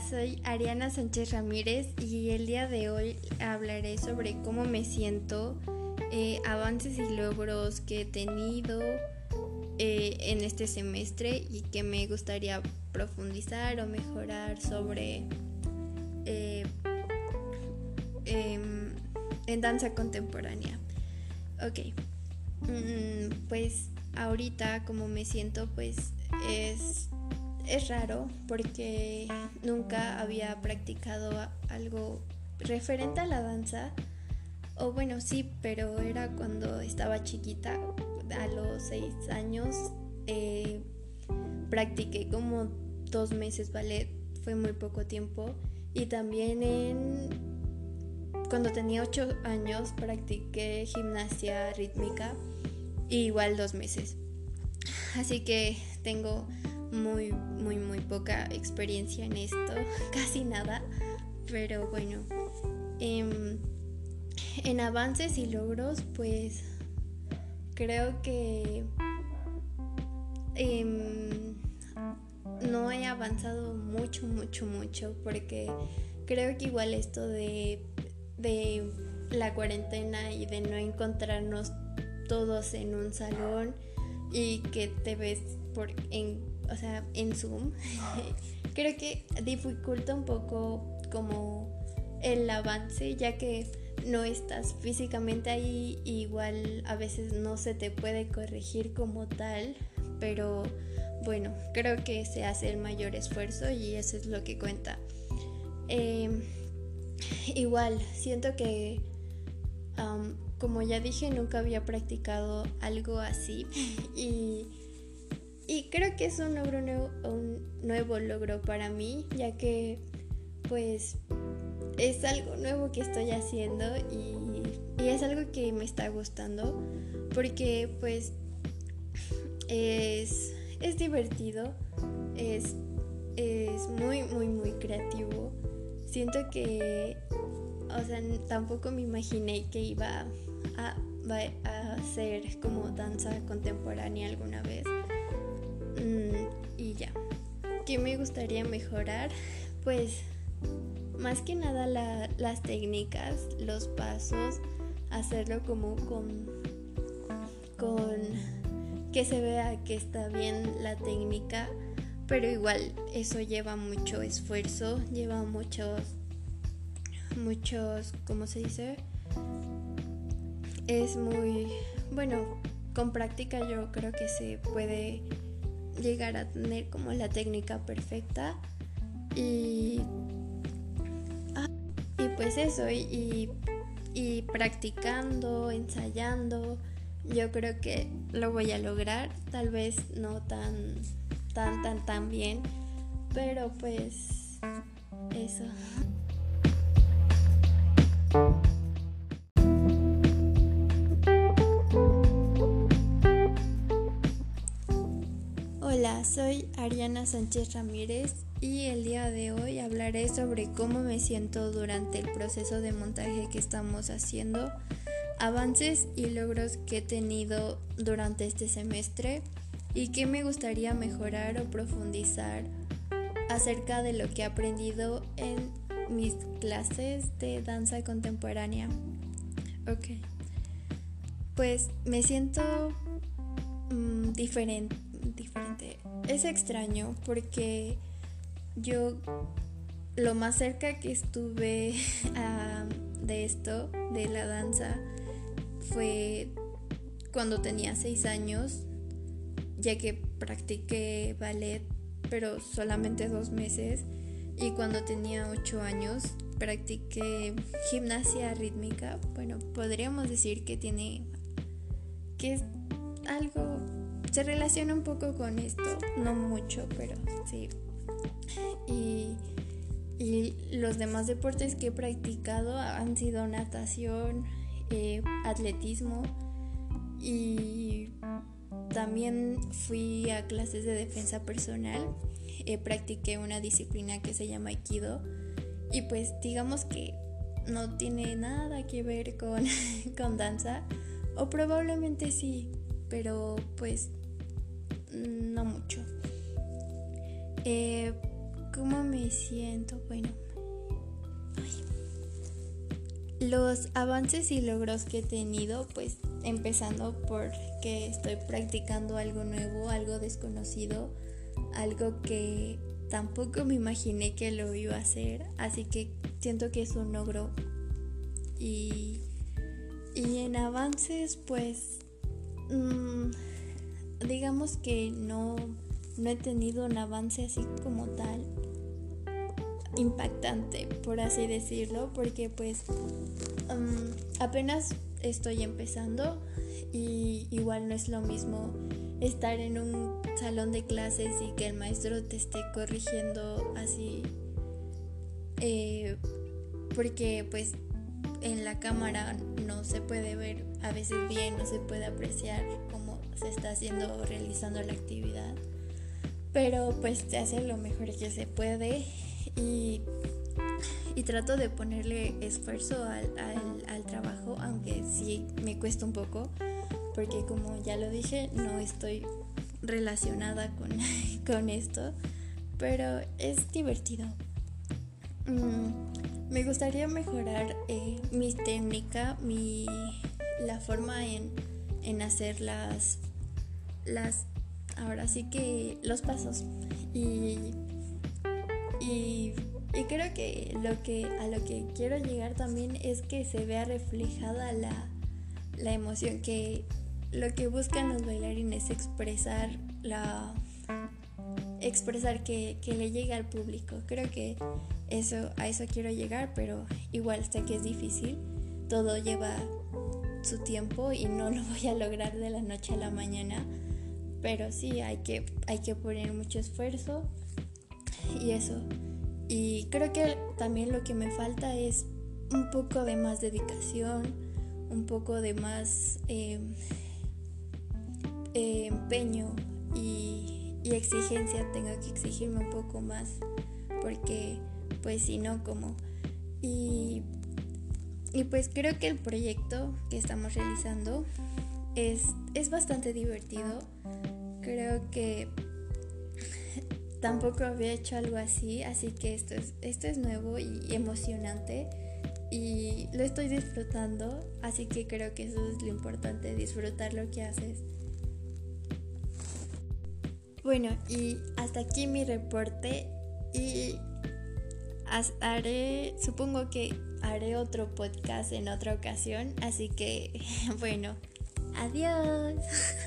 Soy Ariana Sánchez Ramírez y el día de hoy hablaré sobre cómo me siento, eh, avances y logros que he tenido eh, en este semestre y que me gustaría profundizar o mejorar sobre eh, em, en danza contemporánea. Ok, mm, pues ahorita como me siento pues es es raro porque nunca había practicado algo referente a la danza. O bueno, sí, pero era cuando estaba chiquita, a los seis años, eh, practiqué como dos meses ballet, fue muy poco tiempo. Y también en, cuando tenía ocho años practiqué gimnasia rítmica, igual dos meses. Así que tengo muy, muy, muy poca experiencia en esto, casi nada, pero bueno, em, en avances y logros, pues creo que em, no he avanzado mucho, mucho, mucho, porque creo que igual esto de, de la cuarentena y de no encontrarnos todos en un salón y que te ves por en o sea, en Zoom, creo que dificulta un poco como el avance, ya que no estás físicamente ahí, igual a veces no se te puede corregir como tal, pero bueno, creo que se hace el mayor esfuerzo y eso es lo que cuenta. Em, igual, siento que, como ya dije, nunca había practicado algo así y y creo que es un, logro nuevo, un nuevo logro para mí, ya que pues es algo nuevo que estoy haciendo y, es algo que me está gustando porque pues es, es divertido, es, es muy, muy, muy creativo. Siento que, o sea, tampoco me imaginé que iba a, a hacer como danza contemporánea alguna vez. Mm, y ya. ¿Qué me gustaría mejorar? Pues más que nada las técnicas, los pasos, hacerlo como con, con que se vea que está bien la técnica, pero igual eso lleva mucho esfuerzo, lleva muchos, muchos, ¿cómo se dice? Es muy, bueno, con práctica yo creo que se puede llegar a tener como la técnica perfecta y, ah, y pues eso y, y practicando, ensayando, yo creo que lo voy a lograr, tal vez no tan, tan, tan, tan bien, pero pues eso. Hola, soy Ariana Sánchez Ramírez y el día de hoy hablaré sobre cómo me siento durante el proceso de montaje que estamos haciendo, avances y logros que he tenido durante este semestre y qué me gustaría mejorar o profundizar acerca de lo que he aprendido en mis clases de danza contemporánea. Ok, pues me siento mm, diferente Es extraño porque yo lo más cerca que estuve de esto, de la danza, fue cuando tenía seis años, ya que practiqué ballet, pero solamente dos meses. Y cuando tenía ocho años, practiqué gimnasia rítmica. Bueno, podríamos decir que tiene. que es algo se relaciona un poco con esto, no mucho, pero sí. Y, los demás deportes que he practicado han sido natación, eh, atletismo y también fui a clases de defensa personal. Eh, practiqué una disciplina que se llama Aikido y pues digamos que no tiene nada que ver con, con danza o probablemente sí, pero pues no mucho. Eh, ¿cómo me siento? Bueno, los avances y logros que he tenido, pues empezando por que estoy practicando algo nuevo, algo desconocido, algo que tampoco me imaginé que lo iba a hacer, así que siento que es un logro. Y, y en avances, pues, mmm, digamos que no, no he tenido un avance así como tal impactante, por así decirlo, porque pues um, apenas estoy empezando y igual no es lo mismo estar en un salón de clases y que el maestro te esté corrigiendo así, eh, porque pues en la cámara no se puede ver a veces bien, no se puede apreciar cómo se está haciendo realizando la actividad, pero pues se hace lo mejor que se puede y, trato de ponerle esfuerzo al, trabajo, aunque sí me cuesta un poco, porque como ya lo dije, no estoy relacionada con, esto, pero es divertido. Mm, me gustaría mejorar eh, mi técnica, mi, la forma en, en hacer las, las, ahora sí que los pasos. Y y, creo que, lo que a lo que quiero llegar también es que se vea reflejada la, la emoción, que lo que buscan los bailarines es expresar la expresar que, que, le llegue al público. Creo que eso, a eso quiero llegar, pero igual sé que es difícil. Todo lleva su tiempo y no lo voy a lograr de la noche a la mañana. Pero sí hay que, hay que poner mucho esfuerzo y eso. Y creo que también lo que me falta es un poco de más dedicación, un poco de más em, empeño y, exigencia. Tengo que exigirme un poco más porque pues si no, como... Y, y pues creo que el proyecto que estamos realizando es, es bastante divertido. Creo que tampoco había hecho algo así, así que esto es, esto es nuevo y emocionante y lo estoy disfrutando, así que creo que eso es lo importante, disfrutar lo que haces. Bueno, y hasta aquí mi reporte y haré, supongo que haré otro podcast en otra ocasión, así que bueno, adiós.